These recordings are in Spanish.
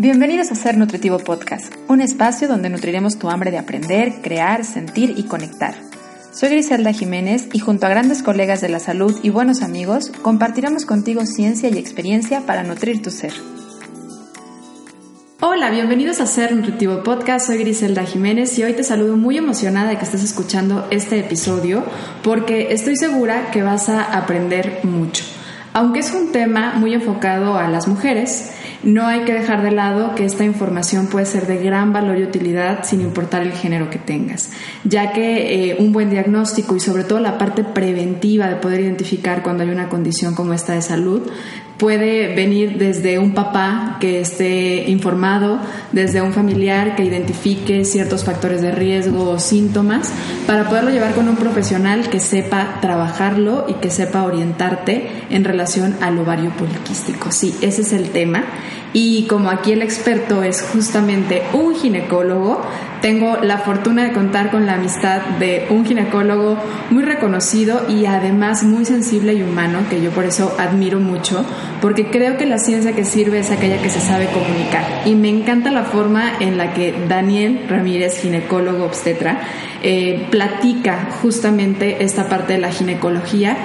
Bienvenidos a Ser Nutritivo Podcast, un espacio donde nutriremos tu hambre de aprender, crear, sentir y conectar. Soy Griselda Jiménez y junto a grandes colegas de la salud y buenos amigos, compartiremos contigo ciencia y experiencia para nutrir tu ser. Hola, bienvenidos a Ser Nutritivo Podcast. Soy Griselda Jiménez y hoy te saludo muy emocionada de que estés escuchando este episodio porque estoy segura que vas a aprender mucho. Aunque es un tema muy enfocado a las mujeres, no hay que dejar de lado que esta información puede ser de gran valor y utilidad sin importar el género que tengas, ya que eh, un buen diagnóstico y sobre todo la parte preventiva de poder identificar cuando hay una condición como esta de salud puede venir desde un papá que esté informado, desde un familiar que identifique ciertos factores de riesgo o síntomas, para poderlo llevar con un profesional que sepa trabajarlo y que sepa orientarte en relación al ovario poliquístico. Sí, ese es el tema. Y como aquí el experto es justamente un ginecólogo, tengo la fortuna de contar con la amistad de un ginecólogo muy reconocido y además muy sensible y humano, que yo por eso admiro mucho, porque creo que la ciencia que sirve es aquella que se sabe comunicar. Y me encanta la forma en la que Daniel Ramírez, ginecólogo obstetra, eh, platica justamente esta parte de la ginecología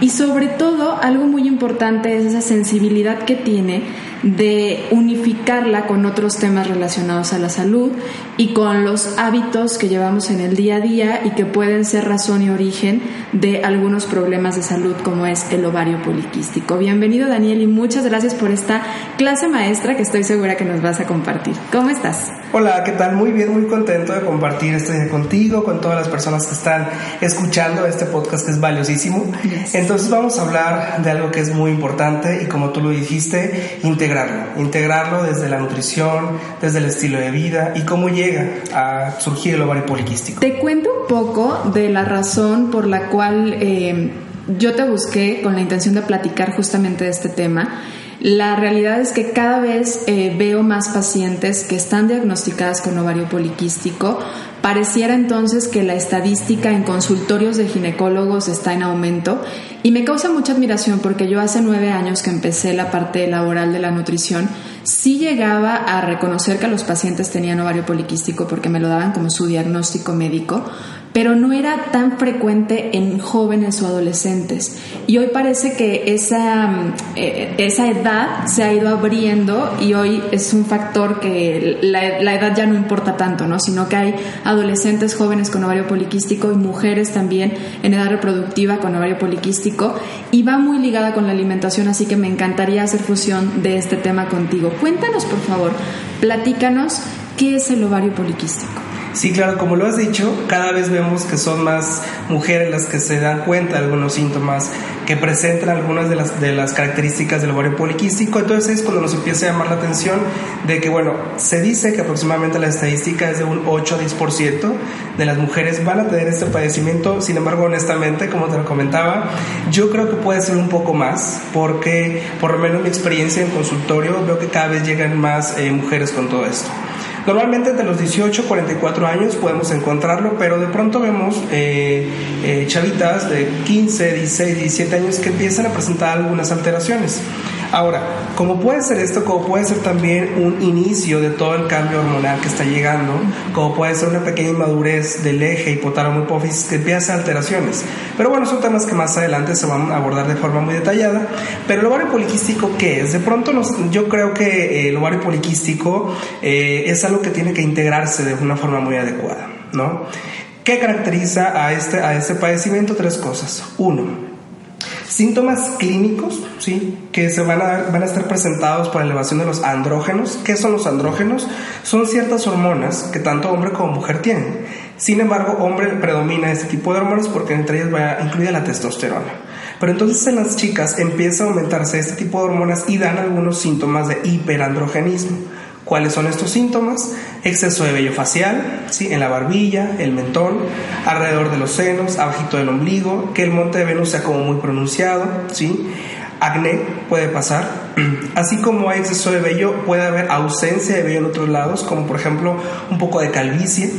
y sobre todo algo muy importante es esa sensibilidad que tiene de unificarla con otros temas relacionados a la salud y con los hábitos que llevamos en el día a día y que pueden ser razón y origen de algunos problemas de salud como es el ovario poliquístico. Bienvenido Daniel y muchas gracias por esta clase maestra que estoy segura que nos vas a compartir. ¿Cómo estás? Hola, ¿qué tal? Muy bien, muy contento de compartir este día contigo, con todas las personas que están escuchando este podcast que es valiosísimo. Entonces vamos a hablar de algo que es muy importante y como tú lo dijiste, integrarlo. Desde la nutrición, desde el estilo de vida y cómo llega a surgir el ovario poliquístico. Te cuento un poco de la razón por la cual eh, yo te busqué con la intención de platicar justamente de este tema la realidad es que cada vez eh, veo más pacientes que están diagnosticadas con ovario poliquístico. Pareciera entonces que la estadística en consultorios de ginecólogos está en aumento y me causa mucha admiración porque yo hace nueve años que empecé la parte laboral de la nutrición, sí llegaba a reconocer que los pacientes tenían ovario poliquístico porque me lo daban como su diagnóstico médico, pero no era tan frecuente en jóvenes o adolescentes. Y hoy parece que esa, mm, eh, esa edad se ha ido abriendo y hoy es un factor que la, la, edad ya no importa tanto, ¿no? sino que hay adolescentes jóvenes con ovario poliquístico y mujeres también en edad reproductiva con ovario poliquístico y va muy ligada con la alimentación, así que me encantaría hacer fusión de este tema contigo. Cuéntanos, por favor, platícanos qué es el ovario poliquístico. Sí, claro, como lo has dicho, cada vez vemos que son más mujeres las que se dan cuenta de algunos síntomas, que presentan algunas de las, de las características del ovario poliquístico. Entonces es cuando nos empieza a llamar la atención de que, bueno, se dice que aproximadamente la estadística es de un 8 a 10% de las mujeres van a tener este padecimiento. Sin embargo, honestamente, como te lo comentaba, yo creo que puede ser un poco más, porque por lo menos mi experiencia en consultorio veo que cada vez llegan más eh, mujeres con todo esto. Normalmente de los 18 a 44 años podemos encontrarlo, pero de pronto vemos eh, eh, chavitas de 15, 16, 17 años que empiezan a presentar algunas alteraciones. Ahora, como puede ser esto, como puede ser también un inicio de todo el cambio hormonal que está llegando, como puede ser una pequeña inmadurez del eje hipotálamo hipófisis que empieza alteraciones. Pero bueno, son temas que más adelante se van a abordar de forma muy detallada. Pero el ovario poliquístico, ¿qué es? De pronto yo creo que el ovario poliquístico eh, es algo que tiene que integrarse de una forma muy adecuada, ¿no? ¿Qué caracteriza a este, a este padecimiento? Tres cosas. Uno, Síntomas clínicos, ¿sí? Que se van a, van a estar presentados por elevación de los andrógenos. ¿Qué son los andrógenos? Son ciertas hormonas que tanto hombre como mujer tienen. Sin embargo, hombre predomina este tipo de hormonas porque entre ellas va incluida la testosterona. Pero entonces en las chicas empieza a aumentarse este tipo de hormonas y dan algunos síntomas de hiperandrogenismo. ¿Cuáles son estos síntomas? Exceso de vello facial, ¿sí? en la barbilla, el mentón, alrededor de los senos, abajito del ombligo, que el monte de Venus sea como muy pronunciado, ¿sí? acné puede pasar, así como hay exceso de vello, puede haber ausencia de vello en otros lados, como por ejemplo un poco de calvicie,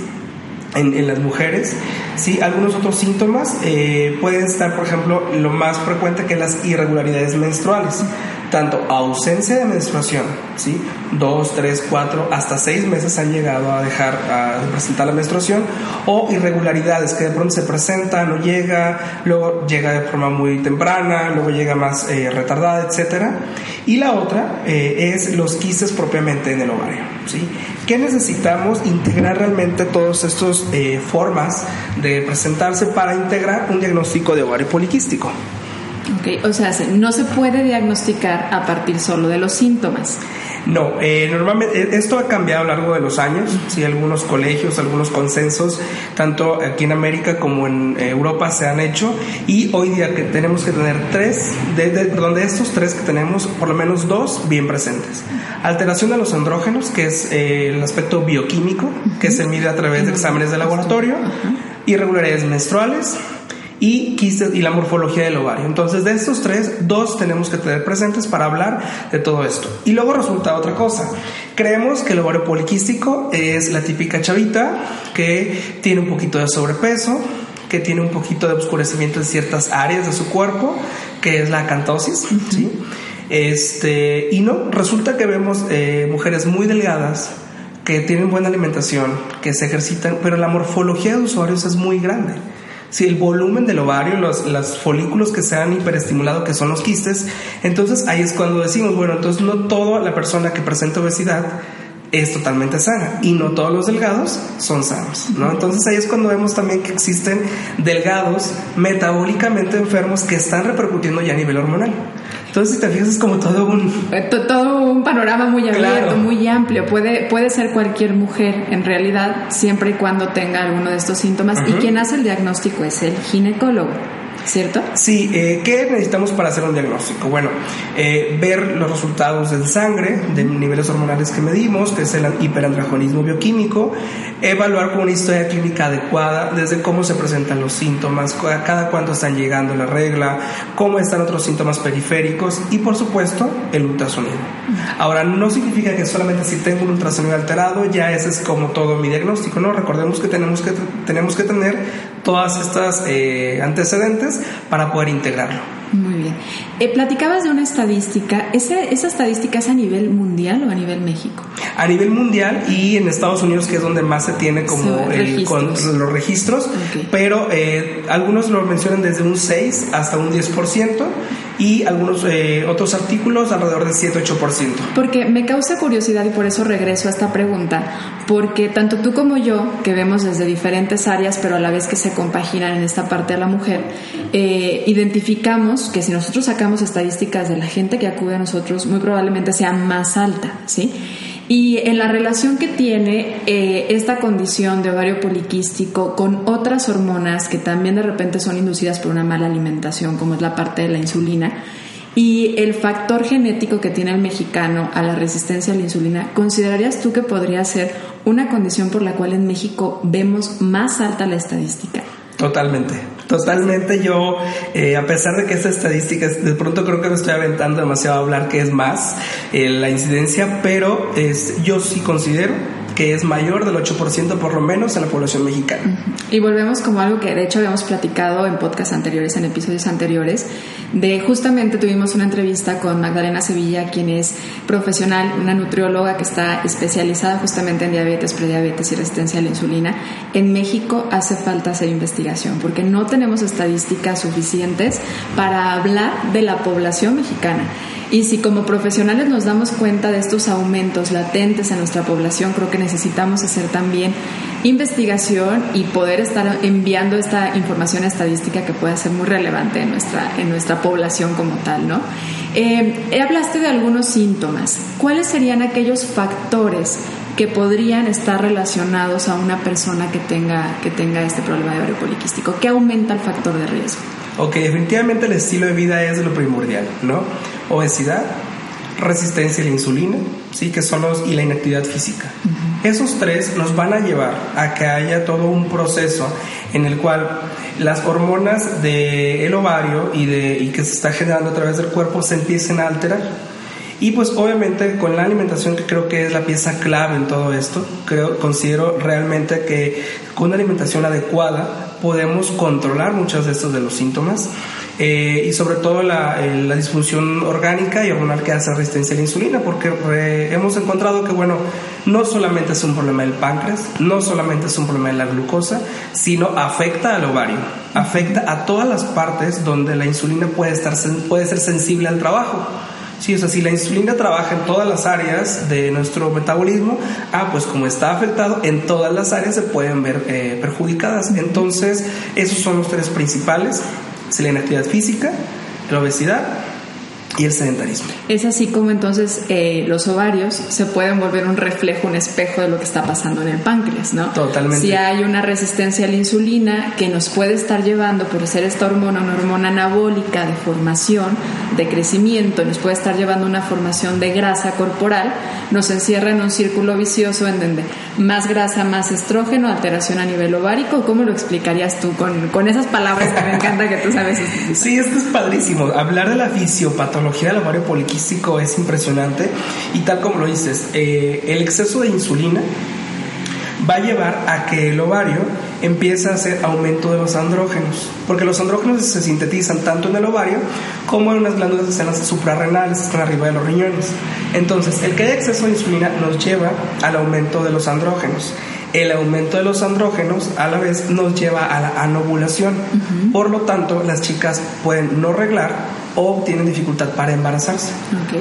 en, las mujeres. ¿sí? Algunos otros síntomas eh, pueden estar, por ejemplo, lo más frecuente que las irregularidades menstruales. Tanto ausencia de menstruación, ¿sí? dos, tres, cuatro, hasta seis meses han llegado a dejar a presentar la menstruación, o irregularidades que de pronto se presentan, no llega, luego llega de forma muy temprana, luego llega más eh, retardada, etcétera. Y la otra eh, es los quistes propiamente en el ovario, ¿sí? ¿Qué necesitamos? Integrar realmente todas estas eh, formas de presentarse para integrar un diagnóstico de ovario poliquístico. Ok, o sea, no se puede diagnosticar a partir solo de los síntomas. No, eh, normalmente eh, esto ha cambiado a lo largo de los años. Sí, algunos colegios, algunos consensos, tanto aquí en América como en Europa se han hecho y hoy día que tenemos que tener tres, de, donde estos tres que tenemos, por lo menos dos bien presentes. Alteración de los andrógenos, que es eh, el aspecto bioquímico, que se mide a través de exámenes de laboratorio, irregularidades menstruales, y y la morfología del ovario. Entonces, de estos tres, dos tenemos que tener presentes para hablar de todo esto. Y luego resulta otra cosa. Creemos que el ovario poliquístico es la típica chavita que tiene un poquito de sobrepeso, que tiene un poquito de oscurecimiento en ciertas áreas de su cuerpo, que es la acantosis, ¿sí? Este, y no, resulta que vemos eh, mujeres muy delgadas, que tienen buena alimentación, que se ejercitan, pero la morfología de usuarios es muy grande si el volumen del ovario, los, los folículos que se han hiperestimulado, que son los quistes, entonces ahí es cuando decimos, bueno, entonces no toda la persona que presenta obesidad es totalmente sana y no todos los delgados son sanos, ¿no? Entonces ahí es cuando vemos también que existen delgados metabólicamente enfermos que están repercutiendo ya a nivel hormonal. Entonces, si te fijas, es como todo un... Eh, todo un panorama muy abierto, muy amplio. Puede, puede ser cualquier mujer, en realidad, siempre y cuando tenga alguno de estos síntomas. Y quien hace el diagnóstico es el ginecólogo. ¿Cierto? Sí, eh, ¿qué necesitamos para hacer un diagnóstico? Bueno, eh, ver los resultados de sangre, de niveles hormonales que medimos, que es el hiperandrajonismo bioquímico, evaluar con una historia clínica adecuada, desde cómo se presentan los síntomas, cada cuánto están llegando la regla, cómo están otros síntomas periféricos y, por supuesto, el ultrasonido. Ahora, no significa que solamente si tengo un ultrasonido alterado, ya ese es como todo mi diagnóstico, ¿no? Recordemos que tenemos que, tenemos que tener todas estas eh, antecedentes para poder integrarlo. Muy bien. Eh, platicabas de una estadística. ¿Esa, ¿Esa estadística es a nivel mundial o a nivel México? A nivel mundial y en Estados Unidos, que es donde más se tiene como los registros, pero eh, algunos lo mencionan desde un 6 hasta un 10% y algunos eh, otros artículos alrededor del 7-8%. Porque me causa curiosidad y por eso regreso a esta pregunta, porque tanto tú como yo, que vemos desde diferentes áreas, pero a la vez que se compaginan en esta parte de la mujer, eh, identificamos que si nosotros sacamos estadísticas de la gente que acude a nosotros, muy probablemente sea más alta, ¿sí? Y en la relación que tiene eh, esta condición de ovario poliquístico con otras hormonas que también de repente son inducidas por una mala alimentación, como es la parte de la insulina, y el factor genético que tiene el mexicano a la resistencia a la insulina, ¿considerarías tú que podría ser una condición por la cual en México vemos más alta la estadística? Totalmente, totalmente. Yo, eh, a pesar de que esta estadística, de pronto creo que me estoy aventando demasiado a hablar que es más eh, la incidencia, pero es, yo sí considero que es mayor del 8% por lo menos en la población mexicana. Y volvemos como algo que de hecho habíamos platicado en podcasts anteriores, en episodios anteriores, de justamente tuvimos una entrevista con Magdalena Sevilla, quien es profesional, una nutrióloga que está especializada justamente en diabetes, prediabetes y resistencia a la insulina. En México hace falta hacer investigación porque no tenemos estadísticas suficientes para hablar de la población mexicana. Y si como profesionales nos damos cuenta de estos aumentos latentes en nuestra población, creo que necesitamos hacer también investigación y poder estar enviando esta información estadística que pueda ser muy relevante en nuestra, en nuestra población como tal, ¿no? Eh, hablaste de algunos síntomas. ¿Cuáles serían aquellos factores que podrían estar relacionados a una persona que tenga, que tenga este problema de ovario poliquístico? ¿Qué aumenta el factor de riesgo? Ok, definitivamente el estilo de vida es lo primordial, ¿no? Obesidad, resistencia a la insulina, sí, que son los y la inactividad física. Esos tres nos van a llevar a que haya todo un proceso en el cual las hormonas del ovario y, de, y que se está generando a través del cuerpo se empiecen a alterar. Y pues obviamente con la alimentación que creo que es la pieza clave en todo esto, creo, considero realmente que con una alimentación adecuada podemos controlar muchos de estos de los síntomas. Eh, y sobre todo la, la, disfunción orgánica y hormonal que hace resistencia a la insulina, porque hemos encontrado que, bueno, no solamente es un problema del páncreas, no solamente es un problema de la glucosa, sino afecta al ovario, afecta a todas las partes donde la insulina puede, estar, puede ser sensible al trabajo. Sí, o sea, si la insulina trabaja en todas las áreas de nuestro metabolismo, ah, pues como está afectado, en todas las áreas se pueden ver eh, perjudicadas. Entonces, esos son los tres principales, la inactividad física, la obesidad y el sedentarismo. Es así como entonces eh, los ovarios se pueden volver un reflejo, un espejo de lo que está pasando en el páncreas, ¿no? Totalmente. Si hay una resistencia a la insulina que nos puede estar llevando por ser esta hormona, una hormona anabólica de formación, de crecimiento, nos puede estar llevando una formación de grasa corporal, nos encierra en un círculo vicioso en donde más grasa, más estrógeno, alteración a nivel ovárico. ¿Cómo lo explicarías tú con, con esas palabras que me encanta que tú sabes? Sí, esto es padrísimo. Hablar de la fisiopatología patología del ovario poliquístico es impresionante y tal como lo dices, eh, el exceso de insulina va a llevar a que el ovario empiece a hacer aumento de los andrógenos, porque los andrógenos se sintetizan tanto en el ovario como en unas glándulas que están suprarrenales, que están arriba de los riñones. Entonces, el que haya exceso de insulina nos lleva al aumento de los andrógenos. El aumento de los andrógenos a la vez nos lleva a la anovulación. Por lo tanto, las chicas pueden no reglar o tienen dificultad para embarazarse.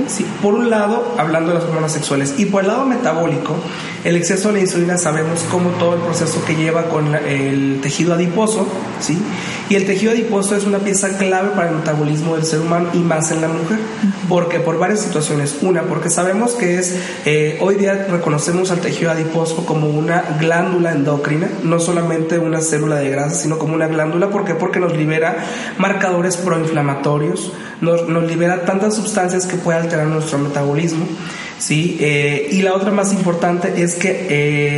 Sí, por un lado, hablando de las hormonas sexuales, y por el lado metabólico, el exceso de la insulina sabemos cómo todo el proceso que lleva con el tejido adiposo, ¿sí? Y el tejido adiposo es una pieza clave para el metabolismo del ser humano y más en la mujer. porque Por varias situaciones. Una, porque sabemos que es, eh, hoy día reconocemos al tejido adiposo como una glándula endocrina, no solamente una célula de grasa, sino como una glándula. ¿Por qué? Porque nos libera marcadores proinflamatorios, nos, nos libera tantas sustancias que puede alterar nuestro metabolismo. ¿sí? Eh, y la otra más importante es que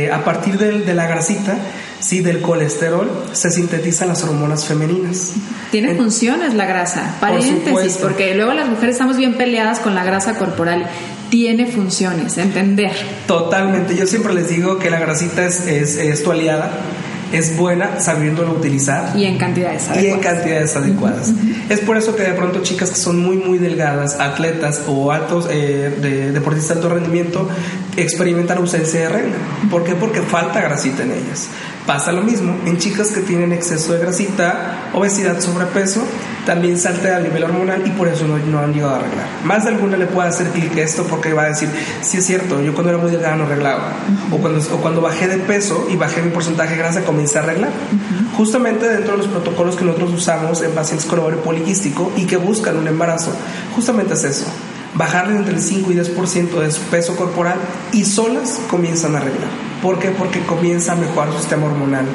eh, a partir de, de, la grasita, ¿sí? del colesterol, se sintetizan las hormonas femeninas. Tiene funciones la grasa, paréntesis, porque luego las mujeres estamos bien peleadas con la grasa corporal. Tiene funciones, entender. Totalmente, yo siempre les digo que la grasita es, es, es tu aliada es buena sabiéndolo utilizar. Y en cantidades adecuadas. Y en cantidades adecuadas. Es por eso que de pronto chicas que son muy, muy delgadas, atletas o altos, eh, de, deportistas de alto rendimiento, experimentan ausencia de regla. ¿Por qué? Porque falta grasita en ellas. Pasa lo mismo en chicas que tienen exceso de grasita, obesidad, sobrepeso, también salta a nivel hormonal y por eso no, han llegado a arreglar. Más de alguna le puede hacer clic esto porque va a decir, sí es cierto, yo cuando era muy delgada no arreglaba. o, cuando, o cuando bajé de peso y bajé mi porcentaje de grasa comencé a arreglar. Justamente dentro de los protocolos que nosotros usamos en pacientes con ovario poliquístico y que buscan un embarazo, justamente es eso bajarle entre el 5 y 10% de su peso corporal y solas comienzan a arreglar. ¿Por qué? Porque comienza a mejorar su sistema hormonal,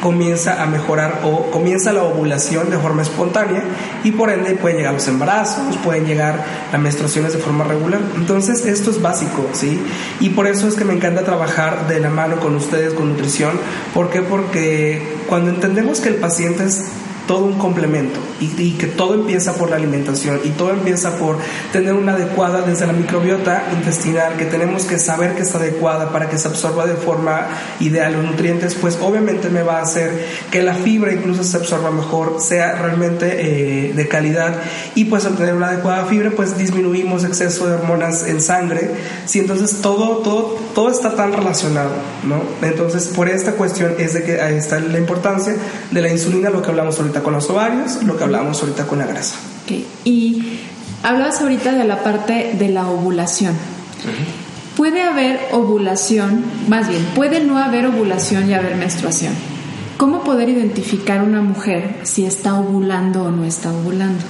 comienza a mejorar o comienza la ovulación de forma espontánea y por ende pueden llegar los embarazos, pueden llegar las menstruaciones de forma regular. Entonces esto es básico, ¿sí? Y por eso es que me encanta trabajar de la mano con ustedes con nutrición. ¿Por qué? Porque cuando entendemos que el paciente es todo un complemento y, que todo empieza por la alimentación y todo empieza por tener una adecuada desde la microbiota intestinal, que tenemos que saber que está adecuada para que se absorba de forma ideal los nutrientes, pues obviamente me va a hacer que la fibra incluso se absorba mejor, sea realmente eh, de calidad. Y pues al tener una adecuada fibra pues disminuimos exceso de hormonas en sangre, si entonces todo, todo, todo está tan relacionado, ¿no? Entonces por esta cuestión es de que ahí está la importancia de la insulina, lo que hablamos ahorita con los ovarios, lo que hablamos ahorita con la grasa. Y hablabas ahorita de la parte de la ovulación. Puede haber ovulación, más bien, puede no haber ovulación y haber menstruación. ¿Cómo poder identificar una mujer si está ovulando o no está ovulando?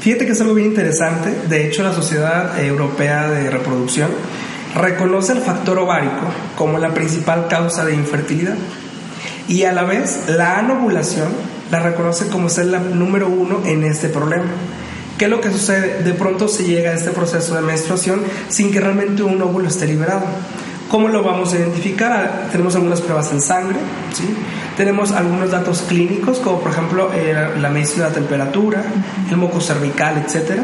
Fíjate que es algo bien interesante. De hecho, la Sociedad Europea de Reproducción reconoce el factor ovárico como la principal causa de infertilidad y a la vez la anovulación la reconoce como ser la número uno en este problema. ¿Qué es lo que sucede? De pronto se llega a este proceso de menstruación sin que realmente un óvulo esté liberado. ¿Cómo lo vamos a identificar? Tenemos algunas pruebas en sangre, ¿sí? tenemos algunos datos clínicos, como por ejemplo eh, la medición de la temperatura, el moco cervical, etc.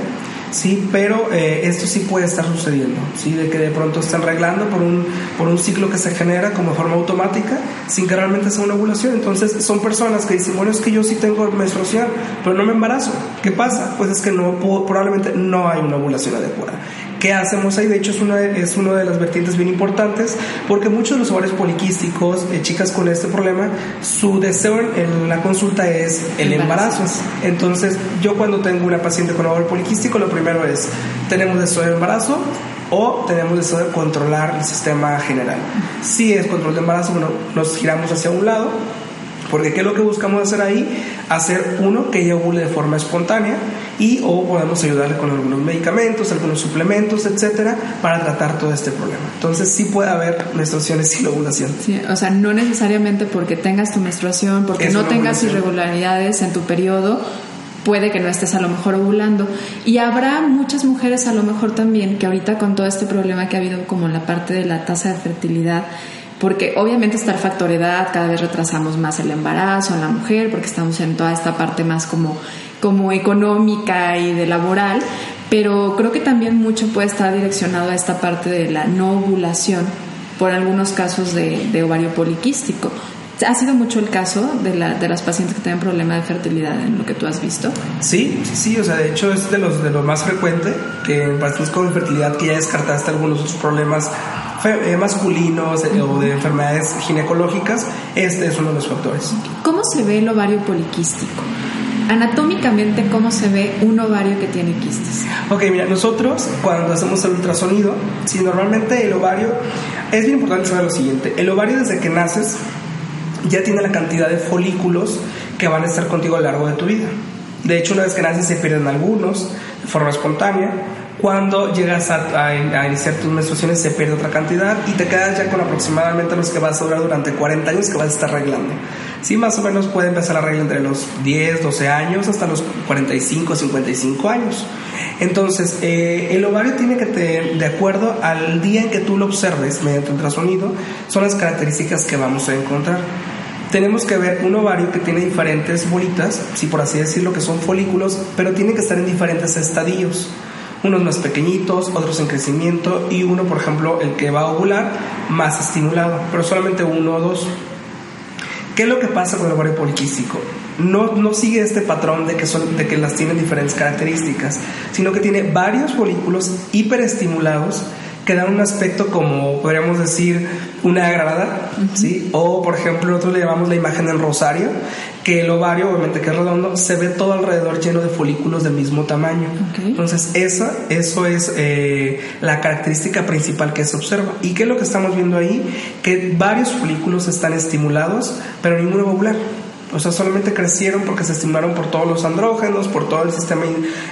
sí, pero eh, esto sí puede estar sucediendo, sí, de que de pronto están arreglando por un, por un ciclo que se genera como forma automática sin que realmente sea una ovulación. Entonces son personas que dicen, bueno, es que yo sí tengo menstruación, pero no me embarazo. ¿Qué pasa? Pues es que no, probablemente no hay una ovulación adecuada. ¿Qué hacemos ahí? De hecho, es una, de, es una de las vertientes bien importantes porque muchos de los ovarios poliquísticos, eh, chicas con este problema, su deseo en, la consulta es el embarazo. Entonces, yo cuando tengo una paciente con ovario poliquístico, lo primero es, ¿tenemos deseo de embarazo? o tenemos deseo de controlar el sistema general. Si es control de embarazo, bueno, nos giramos hacia un lado, porque ¿qué es lo que buscamos hacer ahí? Hacer uno que ella ovule de forma espontánea y o podemos ayudarle con algunos medicamentos, algunos suplementos, etcétera, para tratar todo este problema. Entonces sí puede haber menstruaciones sin ovulación. Sí, o sea, no necesariamente porque tengas tu menstruación, porque no tengas irregularidades en tu periodo, puede que no estés a lo mejor ovulando. Y habrá muchas mujeres a lo mejor también que ahorita con todo este problema que ha habido como la parte de la tasa de fertilidad, porque obviamente está el factor edad, cada vez retrasamos más el embarazo en la mujer, porque estamos en toda esta parte más como, como económica y de laboral, pero creo que también mucho puede estar direccionado a esta parte de la no ovulación por algunos casos de, de ovario poliquístico. ¿Ha sido mucho el caso de, la, de las pacientes que tienen problema de fertilidad en lo que tú has visto? Sí, sí, o sea, de hecho es de los de lo más frecuente que en pacientes con fertilidad que ya descartaste algunos otros problemas eh, masculinos eh, o de enfermedades ginecológicas, este es uno de los factores. ¿Cómo se ve el ovario poliquístico? Anatómicamente, ¿cómo se ve un ovario que tiene quistes? Ok, mira, nosotros cuando hacemos el ultrasonido, si normalmente el ovario, es bien importante saber lo siguiente, el ovario desde que naces ya tiene la cantidad de folículos que van a estar contigo a lo largo de tu vida. De hecho, una vez que naces se pierden algunos de forma espontánea, cuando llegas a, iniciar tus menstruaciones se pierde otra cantidad y te quedas ya con aproximadamente los que vas a durar durante 40 años que vas a estar arreglando. Sí, más o menos puede empezar a regla entre los 10, 12 años hasta los 45, 55 años. Entonces, eh, el ovario tiene que tener, de acuerdo al día en que tú lo observes mediante ultrasonido, son las características que vamos a encontrar. Tenemos que ver un ovario que tiene diferentes bolitas, si por así decirlo, que son folículos, pero tiene que estar en diferentes estadios unos más pequeñitos, otros en crecimiento y uno, por ejemplo, el que va a ovular, más estimulado, pero solamente uno o dos. ¿Qué es lo que pasa con el ovario poliquístico? No, no sigue este patrón de que, son, de que las tienen diferentes características, sino que tiene varios folículos hiperestimulados que dan un aspecto como, podríamos decir, una grada, ¿sí? O, por ejemplo, nosotros le llamamos la imagen del rosario, que el ovario, obviamente que es redondo, se ve todo alrededor lleno de folículos del mismo tamaño. Entonces, esa, eso es eh, la característica principal que se observa. ¿Y qué es lo que estamos viendo ahí? Que varios folículos están estimulados, pero ninguno ovular. O sea, solamente crecieron porque se estimularon por todos los andrógenos, por todo el sistema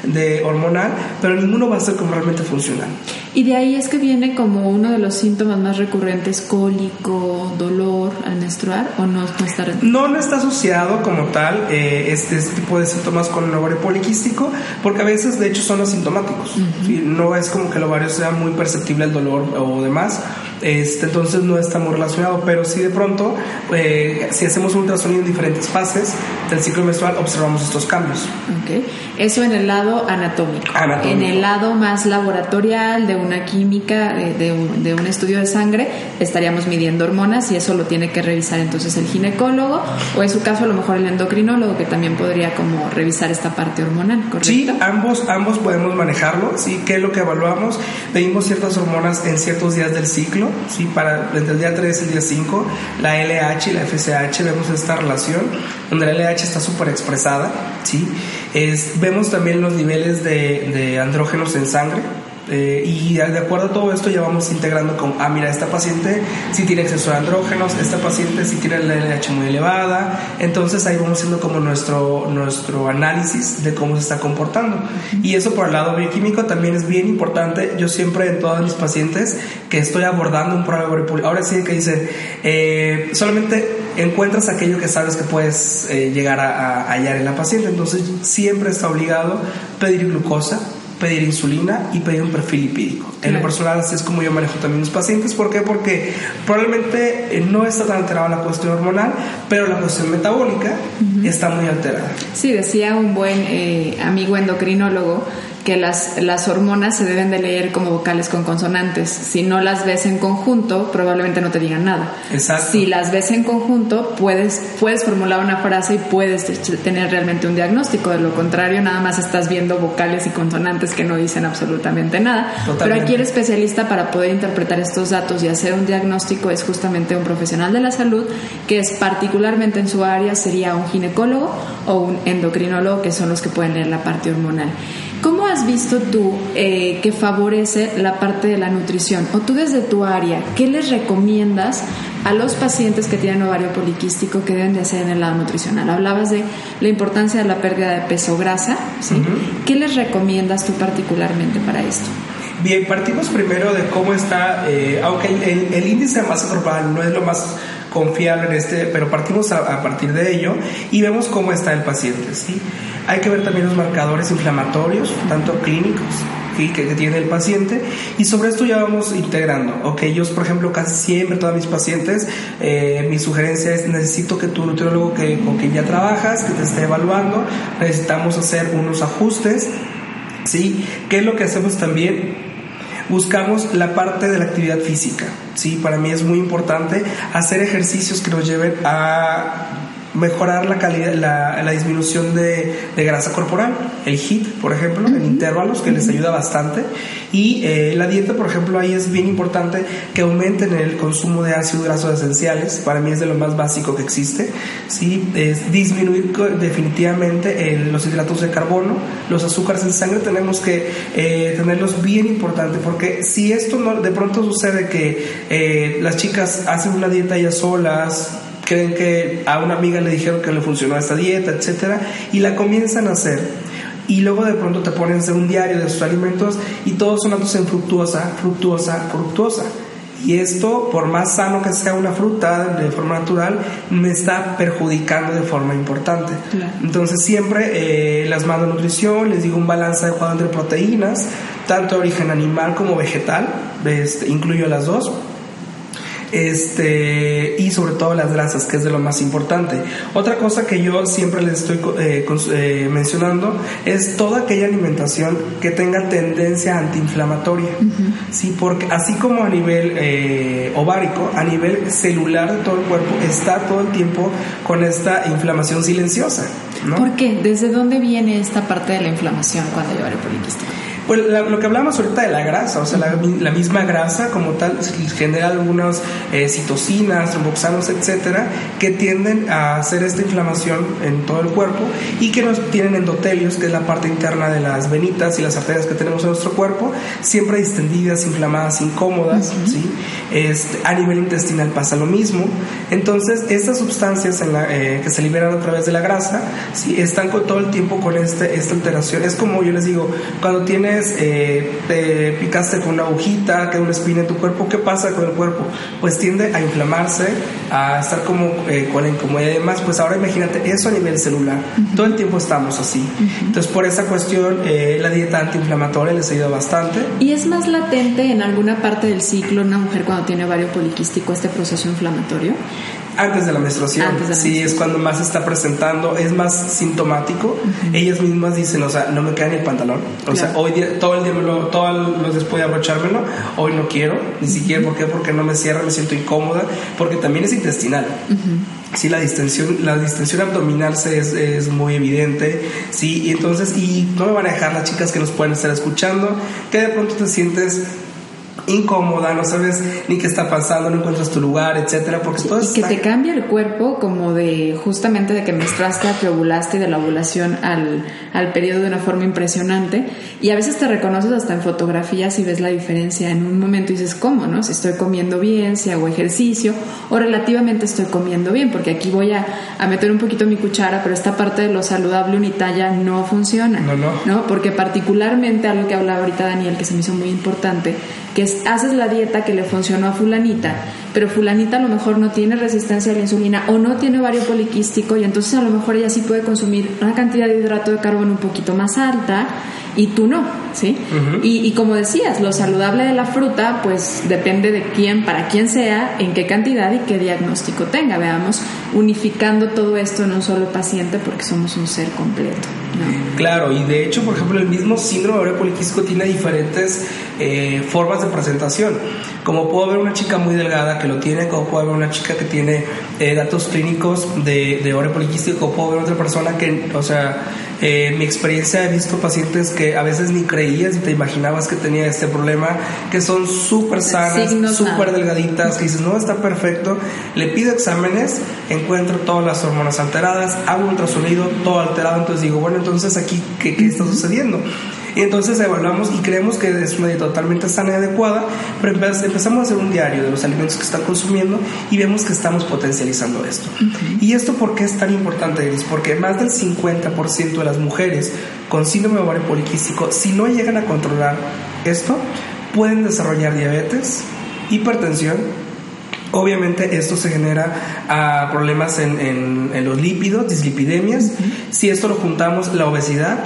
de hormonal, pero ninguno va a ser como realmente funcional. Y de ahí es que viene como uno de los síntomas más recurrentes, cólico, dolor al menstruar, o no, no está No, no está asociado como tal eh, este, este, tipo de síntomas con el ovario poliquístico, porque a veces de hecho son asintomáticos. No es como que el ovario sea muy perceptible el dolor o demás, este, entonces no está muy relacionado, pero sí de pronto, eh, si hacemos un ultrasonido en diferentes fases del ciclo menstrual, observamos estos cambios. Okay. Eso en el lado anatómico. En el lado más laboratorial, de una química, de, un, de, un, estudio de sangre, estaríamos midiendo hormonas y eso lo tiene que revisar entonces el ginecólogo o en su caso a lo mejor el endocrinólogo que también podría como revisar esta parte hormonal, ¿correcto? Sí, ambos, ambos podemos manejarlo, ¿sí? ¿Qué es lo que evaluamos? Pedimos ciertas hormonas en ciertos días del ciclo ¿sí? Para entre el día 3 y el día 5, la LH y la FSH, vemos esta relación, donde la LH está súper expresada, ¿sí? Es, vemos también los niveles de, de andrógenos en sangre, eh, y de acuerdo a todo esto ya vamos integrando con, ah, mira, esta paciente sí tiene exceso de andrógenos, esta paciente sí tiene la LH muy elevada, entonces ahí vamos haciendo como nuestro, nuestro análisis de cómo se está comportando. Y eso por el lado bioquímico también es bien importante. Yo siempre en todos mis pacientes que estoy abordando un problema ahora sí que dice, eh, solamente encuentras aquello que sabes que puedes eh, llegar a, a hallar en la paciente, entonces siempre está obligado pedir glucosa, pedir insulina y pedir un perfil lipídico. En lo personal, así es como yo manejo también los pacientes. ¿Por qué? Porque probablemente eh, no está tan alterada la cuestión hormonal, pero la cuestión metabólica está muy alterada. Sí, decía un buen eh, amigo endocrinólogo que las, las hormonas se deben de leer como vocales con consonantes. Si no las ves en conjunto, probablemente no te digan nada. Exacto. Si las ves en conjunto, puedes, puedes formular una frase y puedes tener realmente un diagnóstico. De lo contrario, nada más estás viendo vocales y consonantes que no dicen absolutamente nada. Pero aquí el especialista para poder interpretar estos datos y hacer un diagnóstico es justamente un profesional de la salud que es particularmente en su área sería un ginecólogo o un endocrinólogo que son los que pueden leer la parte hormonal. ¿Cómo has visto tú eh, que favorece la parte de la nutrición? O tú desde tu área, ¿qué les recomiendas a los pacientes que tienen ovario poliquístico que deben de hacer en el lado nutricional? Hablabas de la importancia de la pérdida de peso grasa, ¿sí? ¿Qué les recomiendas tú particularmente para esto? Bien, partimos primero de cómo está, eh, aunque el, el, índice de masa corporal no es lo más confiable en este, pero partimos a, partir de ello y vemos cómo está el paciente, ¿sí? Hay que ver también los marcadores inflamatorios, tanto clínicos que, que, tiene el paciente y sobre esto ya vamos integrando. Ok, yo por ejemplo casi siempre todos mis pacientes, eh, mi sugerencia es necesito que tu nutriólogo que, con quien ya trabajas, que te esté evaluando, necesitamos hacer unos ajustes, ¿sí? ¿Qué es lo que hacemos también? Buscamos la parte de la actividad física. Sí, para mí es muy importante hacer ejercicios que nos lleven a mejorar la calidad, la, la disminución de, de, grasa corporal, el HIIT, por ejemplo, en intervalos, que les ayuda bastante. Y eh, la dieta, por ejemplo, ahí es bien importante que aumenten el consumo de ácidos grasos esenciales. Para mí es de lo más básico que existe. ¿sí? Es disminuir definitivamente el, los hidratos de carbono, los azúcares en sangre, tenemos que eh, tenerlos bien importante, porque si esto no, de pronto sucede que eh, las chicas hacen una dieta ellas solas, creen que a una amiga le dijeron que le funcionó esta dieta, etcétera, y la comienzan a hacer. Y luego de pronto te ponen a hacer un diario de sus alimentos y todos son altos en fructuosa, fructuosa, fructuosa. Y esto, por más sano que sea una fruta de forma natural, me está perjudicando de forma importante. Claro. Entonces siempre eh, las mando a nutrición, les digo un balance adecuado entre proteínas, tanto de origen animal como vegetal, este, incluyo las dos este y sobre todo las grasas que es de lo más importante otra cosa que yo siempre les estoy eh, eh, mencionando es toda aquella alimentación que tenga tendencia antiinflamatoria uh -huh. sí porque así como a nivel eh, ovárico a nivel celular de todo el cuerpo está todo el tiempo con esta inflamación silenciosa ¿no? ¿por qué? ¿desde dónde viene esta parte de la inflamación cuando ovario poliquístico? Pues la, lo que hablamos ahorita de la grasa, o sea, la, la misma grasa como tal genera algunas eh, citocinas, tromboxanos, etcétera, que tienden a hacer esta inflamación en todo el cuerpo y que nos tienen endotelios, que es la parte interna de las venitas y las arterias que tenemos en nuestro cuerpo, siempre distendidas, inflamadas, incómodas, uh -huh. ¿sí? Este, a nivel intestinal pasa lo mismo. Entonces, estas sustancias en la, eh, que se liberan a través de la grasa, ¿sí? están con, todo el tiempo con este, esta alteración. Es como yo les digo, cuando tienes eh, te picaste con una agujita, queda una espina en tu cuerpo, ¿qué pasa con el cuerpo? Pues tiende a inflamarse, a estar como eh, con la incomodidad y demás. Pues ahora imagínate eso a nivel celular. Uh -huh. Todo el tiempo estamos así. Uh -huh. Entonces, por esa cuestión, eh, la dieta antiinflamatoria les ayuda bastante. ¿Y es más latente en alguna parte del ciclo una mujer cuando tiene ovario poliquístico este proceso inflamatorio? Antes de la menstruación. Antes de la sí, menstruación. es cuando más se está presentando, es más sintomático. Uh -huh. Ellas mismas dicen, o sea, no me queda ni el pantalón. O claro. sea, hoy día, todo el día, me lo, todos los días puedo abrochármelo, hoy no quiero, ni siquiera, ¿por qué? Porque no me cierra, me siento incómoda, porque también es intestinal. Uh -huh. Sí, la distensión, la distensión abdominal se es, es, muy evidente, sí, y entonces, y no me van a dejar las chicas que nos pueden estar escuchando, que de pronto te sientes incómoda, no sabes ni qué está pasando, no encuentras tu lugar, etcétera, porque todo y que está... te cambia el cuerpo como de justamente de que menstruaste a que ovulaste y de la ovulación al, al periodo de una forma impresionante y a veces te reconoces hasta en fotografías y ves la diferencia en un momento y dices, ¿cómo, no? Si estoy comiendo bien, si hago ejercicio o relativamente estoy comiendo bien, porque aquí voy a, a meter un poquito mi cuchara, pero esta parte de lo saludable unitalla no funciona, no, no. ¿no? Porque particularmente algo que hablaba ahorita Daniel que se me hizo muy importante, que es haces la dieta que le funcionó a fulanita, pero fulanita a lo mejor no tiene resistencia a la insulina o no tiene ovario poliquístico y entonces a lo mejor ella sí puede consumir una cantidad de hidrato de carbono un poquito más alta y tú no, ¿sí? Uh -huh. y, y, como decías, lo saludable de la fruta pues depende de quién, para quién sea, en qué cantidad y qué diagnóstico tenga. Veamos, unificando todo esto en un solo paciente porque somos un ser completo. Claro, y de hecho, por ejemplo, el mismo síndrome de poliquístico tiene diferentes eh, formas de presentación. Como puedo ver una chica muy delgada que lo tiene, como puedo ver una chica que tiene eh, datos clínicos de, de ovario poliquístico, como puedo ver otra persona que, o sea, eh, mi experiencia he visto pacientes que a veces ni creías y te imaginabas que tenía este problema, que son súper sanas, súper delgaditas, que dices, no, está perfecto. Le pido exámenes, encuentro todas las hormonas alteradas, hago un ultrasonido, todo alterado, entonces digo, bueno, entonces aquí, ¿qué, qué está sucediendo? Y entonces evaluamos y creemos que es una dieta totalmente sana y adecuada, pero empezamos a hacer un diario de los alimentos que están consumiendo y vemos que estamos potencializando esto. ¿Y esto por qué es tan importante, Iris? Porque más del 50% de las mujeres con síndrome ovario poliquístico, si no llegan a controlar esto, pueden desarrollar diabetes, hipertensión, Obviamente esto se genera a problemas en, en, los lípidos, dislipidemias. Si esto lo juntamos, la obesidad.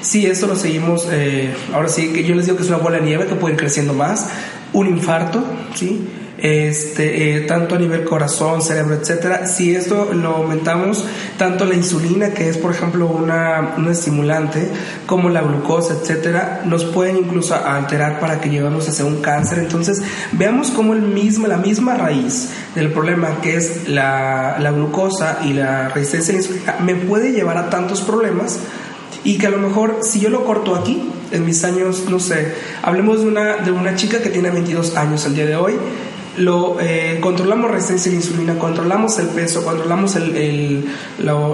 Si esto lo seguimos, eh, ahora sí que yo les digo que es una bola de nieve que puede creciendo más. Un infarto, ¿sí? este, eh, tanto a nivel corazón, cerebro, etcétera. Si esto lo aumentamos, tanto la insulina, que es por ejemplo una, un estimulante, como la glucosa, etcétera, nos pueden incluso alterar para que lleguemos hacia un cáncer. Entonces, veamos cómo el mismo, la misma raíz del problema, que es la, la glucosa y la resistencia la insulina, me puede llevar a tantos problemas y que a lo mejor si yo lo corto aquí, en mis años, no sé, hablemos de una, de una chica que tiene 22 años al día de hoy, lo eh, controlamos resistencia a la insulina, controlamos el peso, controlamos el, el,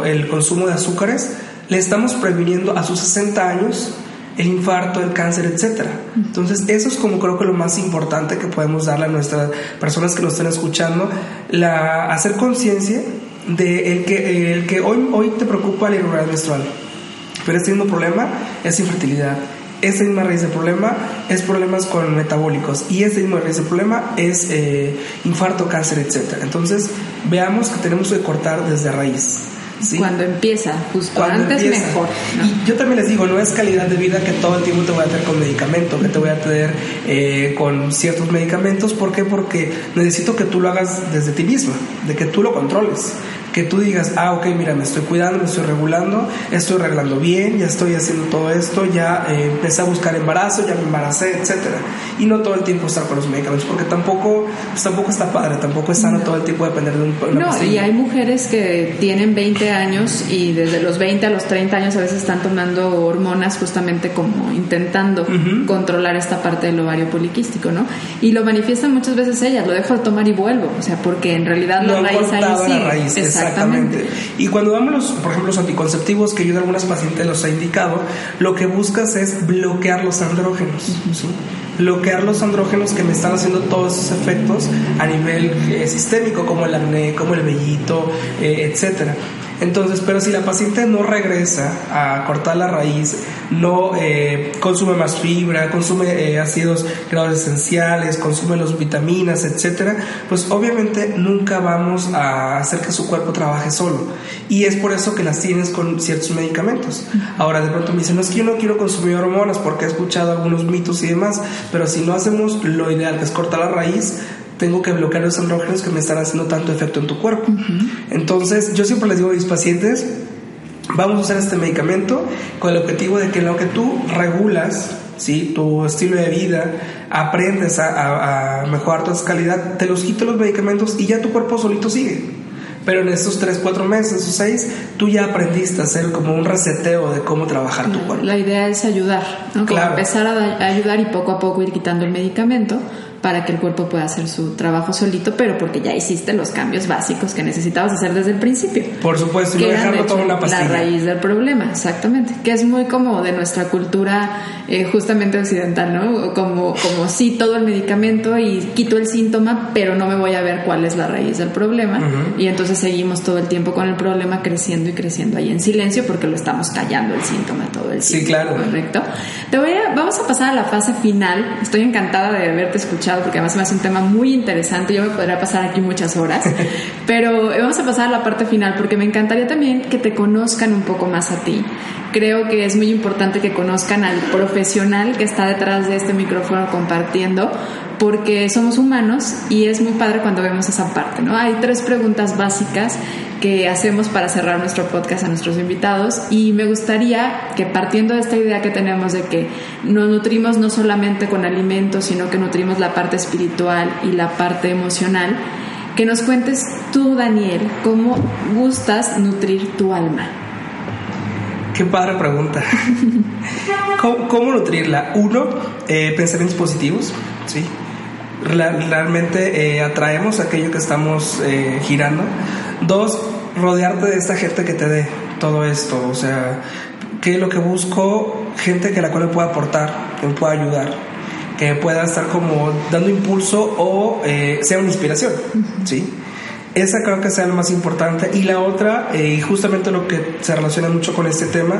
el, consumo de azúcares, le estamos previniendo a sus 60 años el infarto, el cáncer, etcétera. Entonces, eso es como creo que lo más importante que podemos darle a nuestras personas que nos están escuchando, la, hacer conciencia de el que, el que hoy, hoy te preocupa la irregularidad menstrual, pero este mismo problema es infertilidad esa misma raíz del problema es problemas con metabólicos y esa misma raíz del problema es eh, infarto, cáncer, etc. Entonces, veamos que tenemos que cortar desde raíz. Cuando empieza, justo antes mejor. Y yo también les digo, no es calidad de vida que todo el tiempo te voy a tener con medicamento, que te voy a tener eh, con ciertos medicamentos. ¿Por qué? Porque necesito que tú lo hagas desde ti misma, de que tú lo controles que tú digas, ah, ok, mira, me estoy cuidando, me estoy regulando, estoy arreglando bien, ya estoy haciendo todo esto, ya eh, empecé a buscar embarazo, ya me embaracé, etcétera. Y no todo el tiempo estar con los medicamentos, porque tampoco, pues, tampoco está padre, tampoco es sano todo el tiempo depender de un No, y hay mujeres que tienen 20 años y desde los 20 a los 30 años a veces están tomando hormonas justamente como intentando controlar esta parte del ovario poliquístico, ¿no? Y lo manifiestan muchas veces ellas, lo dejo de tomar y vuelvo, o sea, porque en realidad la raíz ahí sí. La raíz, Exactamente. Y cuando damos, los, por ejemplo, los anticonceptivos que yo de algunas pacientes los he indicado, lo que buscas es bloquear los andrógenos. Bloquear los andrógenos que me están haciendo todos esos efectos a nivel eh, sistémico, como el acné, como el vellito, eh, etcétera. Entonces, pero si la paciente no regresa a cortar la raíz, no eh, consume más fibra, consume eh, ácidos grados esenciales, consume las vitaminas, etcétera, pues obviamente nunca vamos a hacer que su cuerpo trabaje solo. Y es por eso que las tienes con ciertos medicamentos. Ahora de pronto me dicen, no es que yo no quiero consumir hormonas porque he escuchado algunos mitos y demás, pero si no hacemos lo ideal que es cortar la raíz, tengo que bloquear los andrógenos que me están haciendo tanto efecto en tu cuerpo. Entonces, yo siempre les digo a mis pacientes, vamos a usar este medicamento con el objetivo de que lo que tú regulas, ¿sí? tu estilo de vida, aprendes a, mejorar tu calidad, te los quito los medicamentos y ya tu cuerpo solito sigue. Pero en estos 3, 4 meses o 6, tú ya aprendiste a hacer como un reseteo de cómo trabajar tu cuerpo. La idea es ayudar, ¿no? empezar a ayudar y poco a poco ir quitando el medicamento para que el cuerpo pueda hacer su trabajo solito, pero porque ya hiciste los cambios básicos que necesitabas hacer desde el principio. Por supuesto, no dejarlo todo una pastilla. La raíz del problema, exactamente, que es muy como de nuestra cultura eh, justamente occidental, ¿no? Como, como sí, todo el medicamento y quito el síntoma, pero no me voy a ver cuál es la raíz del problema. Y entonces seguimos todo el tiempo con el problema creciendo y creciendo ahí en silencio porque lo estamos callando el síntoma todo el tiempo. Sí, claro. Correcto. Te voy a, vamos a pasar a la fase final. Estoy encantada de haberte escuchado porque además me hace un tema muy interesante. Yo me podría pasar aquí muchas horas, pero vamos a pasar a la parte final porque me encantaría también que te conozcan un poco más a ti, creo que es muy importante que conozcan al profesional que está detrás de este micrófono compartiendo, porque somos humanos y es muy padre cuando vemos esa parte, ¿no? Hay tres preguntas básicas que hacemos para cerrar nuestro podcast a nuestros invitados y me gustaría que partiendo de esta idea que tenemos de que nos nutrimos no solamente con alimentos, sino que nutrimos la parte espiritual y la parte emocional, que nos cuentes tú, Daniel, cómo gustas nutrir tu alma. Qué padre pregunta. ¿Cómo, nutrirla? Uno, eh, pensamientos positivos, ¿sí? Realmente eh, atraemos aquello que estamos eh, girando. Dos, rodearte de esta gente que te dé todo esto. O sea, que lo que busco, gente que la cual me pueda aportar, que me pueda ayudar, que pueda estar como dando impulso o eh, sea una inspiración. ¿sí? Esa creo que sea lo más importante. Y la otra, y justamente lo que se relaciona mucho con este tema,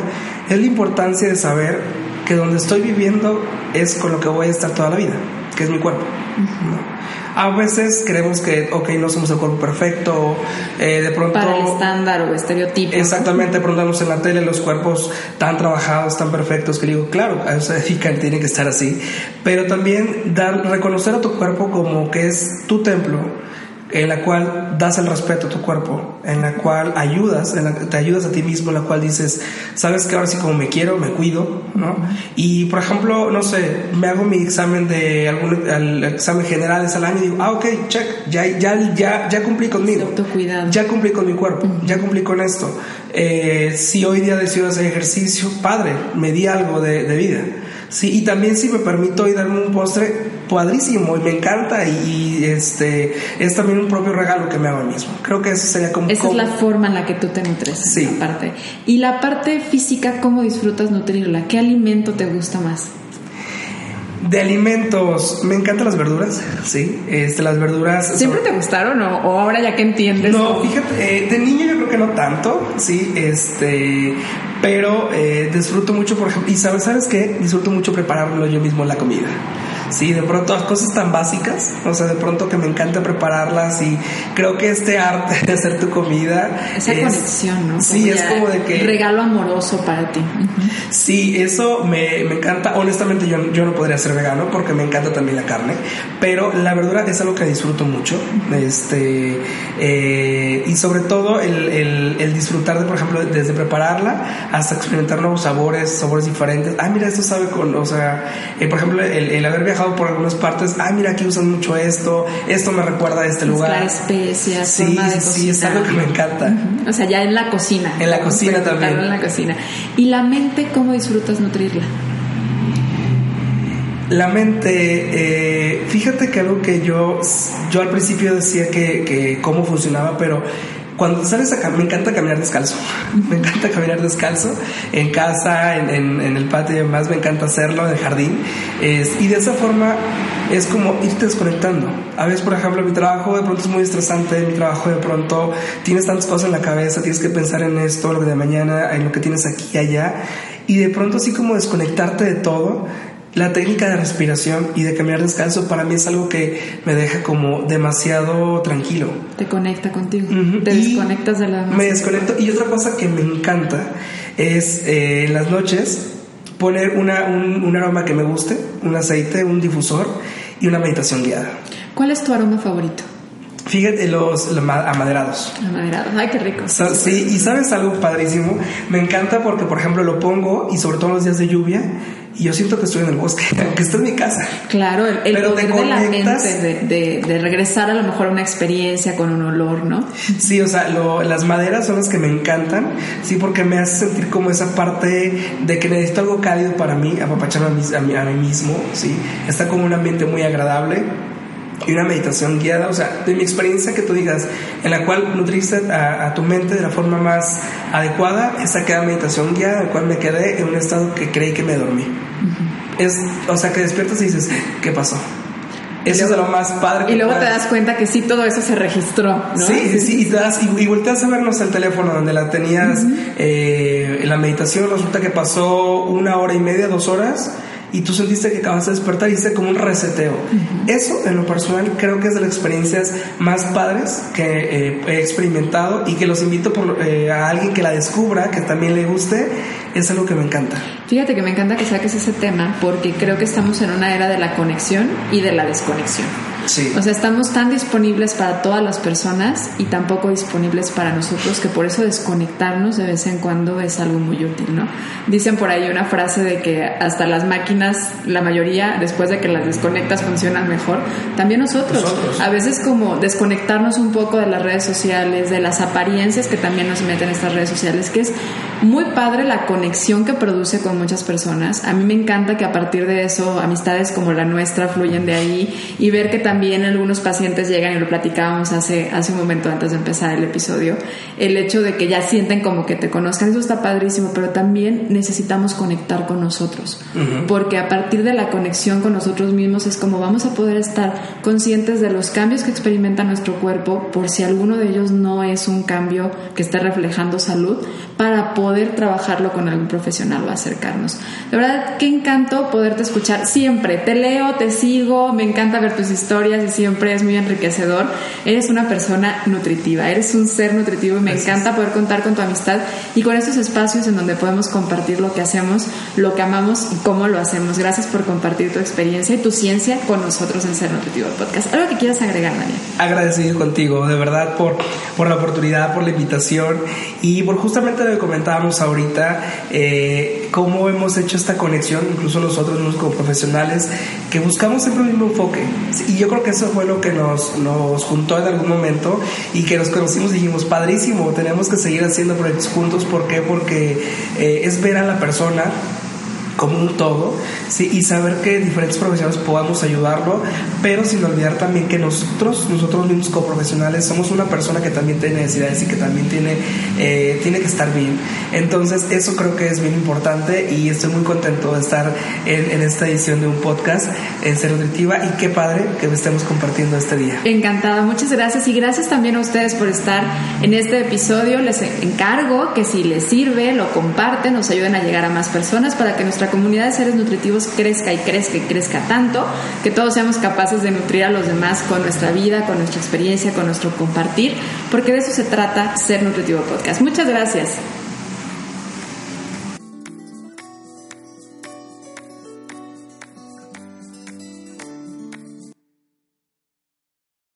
es la importancia de saber que donde estoy viviendo es con lo que voy a estar toda la vida, que es mi cuerpo. A veces creemos que, ok, no somos el cuerpo perfecto, eh, de pronto... Para el estándar o estereotipo. Exactamente, de pronto vemos en la tele los cuerpos tan trabajados, tan perfectos, que digo, claro, a eso se dedican, tienen que estar así, pero también dar, reconocer a tu cuerpo como que es tu templo, en la cual das el respeto a tu cuerpo, en la cual ayudas, en la, te ayudas a ti mismo, en la cual dices, sabes que ahora sí como me quiero, me cuido, ¿no? Y por ejemplo, no sé, me hago mi examen de algún el examen general al año y digo, ah, ok, check, ya, ya, ya, ya cumplí conmigo, ya cumplí con mi cuerpo, ya cumplí con esto. Eh, si hoy día decido hacer ejercicio, padre, me di algo de, de vida. Sí, y también si me permito hoy darme un postre, padrísimo, y me encanta, y, este es también un propio regalo que me hago a mí mismo. Creo que eso sería como... Esa es la forma en la que tú te nutres. Sí. Parte. Y la parte física, ¿cómo disfrutas nutrirla? ¿Qué alimento te gusta más? De alimentos, me encantan las verduras, sí. Este, las verduras. ¿Siempre te gustaron o, ahora ya que entiendes? No, fíjate, eh, de niño yo creo que no tanto, sí. Este, pero eh, disfruto mucho, por ejemplo, y sabes, ¿sabes qué? Disfruto mucho prepararlo yo mismo la comida. Sí, de pronto cosas tan básicas, o sea, de pronto que me encanta prepararlas y creo que este arte de hacer tu comida. Esa conexión, ¿no? Sí, es como de que. Regalo amoroso para ti. Sí, eso me, me, encanta. Honestamente, yo, yo no podría ser vegano porque me encanta también la carne, pero la verdura es algo que disfruto mucho. Este, eh, y sobre todo el, el, el, disfrutar de, por ejemplo, desde prepararla hasta experimentar nuevos sabores, sabores diferentes. Ah, mira, esto sabe con, o sea, eh, por ejemplo, el, el haber por algunas partes, ah, mira, aquí usan mucho esto, esto me recuerda a este lugar. La especias, sí, forma de sí, es algo que me encanta. O sea, ya en la cocina. En la cocina también. En la cocina. ¿Y la mente cómo disfrutas nutrirla? La mente, eh, fíjate que algo que yo, yo al principio decía que, que cómo funcionaba, pero cuando sales a me encanta caminar descalzo. Me encanta caminar descalzo en casa, en, en, el patio y demás. Me encanta hacerlo en el jardín. Es, y de esa forma es como irte desconectando. A veces, por ejemplo, mi trabajo de pronto es muy estresante. Mi trabajo de pronto tienes tantas cosas en la cabeza. Tienes que pensar en esto, lo de mañana, en lo que tienes aquí y allá. Y de pronto así como desconectarte de todo la técnica de respiración y de caminar descalzo para mí es algo que me deja como demasiado tranquilo. Te conecta contigo. Te desconectas de la Me desconecto. Y otra cosa que me encanta es eh, en las noches poner una, un, aroma que me guste, un aceite, un difusor y una meditación guiada. ¿Cuál es tu aroma favorito? Fíjate los, amaderados. Amaderados, ay, qué rico. sí, y sabes algo padrísimo. Me encanta porque, por ejemplo, lo pongo y sobre todo los días de lluvia y yo siento que estoy en el bosque, aunque estoy en mi casa. Claro, el, poder de la mente, de, regresar a lo mejor a una experiencia con un olor, ¿no? Sí, o sea, las maderas son las que me encantan, sí, porque me hace sentir como esa parte de que necesito algo cálido para mí, apapacharme a mí, a mí mismo, sí. Está como un ambiente muy agradable y una meditación guiada, o sea, de mi experiencia que tú digas, en la cual nutriste a, tu mente de la forma más adecuada, esa queda meditación guiada, en la cual me quedé en un estado que creí que me dormí. Es, o sea, que despiertas y dices, ¿qué pasó? Eso es lo más padre. y luego te das cuenta que sí, todo eso se registró. ¿no? Sí, sí, y, te das, y, volteas a vernos el teléfono donde la tenías, eh, la meditación, resulta que pasó una hora y media, dos horas, y tú sentiste que acabas de despertar y hiciste como un reseteo. Eso, en lo personal, creo que es de las experiencias más padres que eh, he experimentado y que los invito por, eh, a alguien que la descubra, que también le guste, es algo que me encanta. Fíjate que me encanta que saques ese tema porque creo que estamos en una era de la conexión y de la desconexión. O sea, estamos tan disponibles para todas las personas y tan poco disponibles para nosotros que por eso desconectarnos de vez en cuando es algo muy útil, ¿no? Dicen por ahí una frase de que hasta las máquinas, la mayoría, después de que las desconectas, funcionan mejor. También nosotros. A veces como desconectarnos un poco de las redes sociales, de las apariencias que también nos meten estas redes sociales, que es muy padre la conexión que produce con muchas personas. A mí me encanta que a partir de eso amistades como la nuestra fluyen de ahí y ver que también también algunos pacientes llegan y lo platicábamos hace, hace un momento antes de empezar el episodio, el hecho de que ya sienten como que te conozcan, eso está padrísimo, pero también necesitamos conectar con nosotros, porque a partir de la conexión con nosotros mismos es como vamos a poder estar conscientes de los cambios que experimenta nuestro cuerpo, por si alguno de ellos no es un cambio que esté reflejando salud, para poder trabajarlo con algún profesional o acercarnos. De verdad, qué encanto poderte escuchar siempre, te leo, te sigo, me encanta ver tus historias y siempre es muy enriquecedor. Eres una persona nutritiva, eres un ser nutritivo y me encanta poder contar con tu amistad y con estos espacios en donde podemos compartir lo que hacemos, lo que amamos y cómo lo hacemos. Gracias por compartir tu experiencia y tu ciencia con nosotros en Ser Nutritivo Podcast. ¿Algo que quieras agregar, Daniel? Agradecido contigo, de verdad, por, por la oportunidad, por la invitación y por justamente lo que comentábamos ahorita, eh, cómo hemos hecho esta conexión, incluso nosotros como profesionales, que buscamos siempre el mismo enfoque. Y yo creo que eso fue lo que nos, nos juntó en algún momento y que nos conocimos dijimos, padrísimo, tenemos que seguir haciendo proyectos juntos. ¿Por qué? Porque eh, es ver a la persona como un todo ¿sí? y saber que diferentes profesionales podamos ayudarlo, pero sin olvidar también que nosotros, nosotros mismos como profesionales, somos una persona que también tiene necesidades y que también tiene, eh, tiene que estar bien. Entonces, eso creo que es bien importante y estoy muy contento de estar en, en esta edición de un podcast en Ser Nutritiva y qué padre que estemos compartiendo este día. Encantada, muchas gracias y gracias también a ustedes por estar en este episodio. Les encargo que si les sirve, lo comparten, nos ayuden a llegar a más personas para que nuestra comunidad de seres nutritivos crezca y crezca y crezca tanto que todos seamos capaces de nutrir a los demás con nuestra vida, con nuestra experiencia, con nuestro compartir, porque de eso se trata Ser Nutritivo Podcast. Muchas gracias.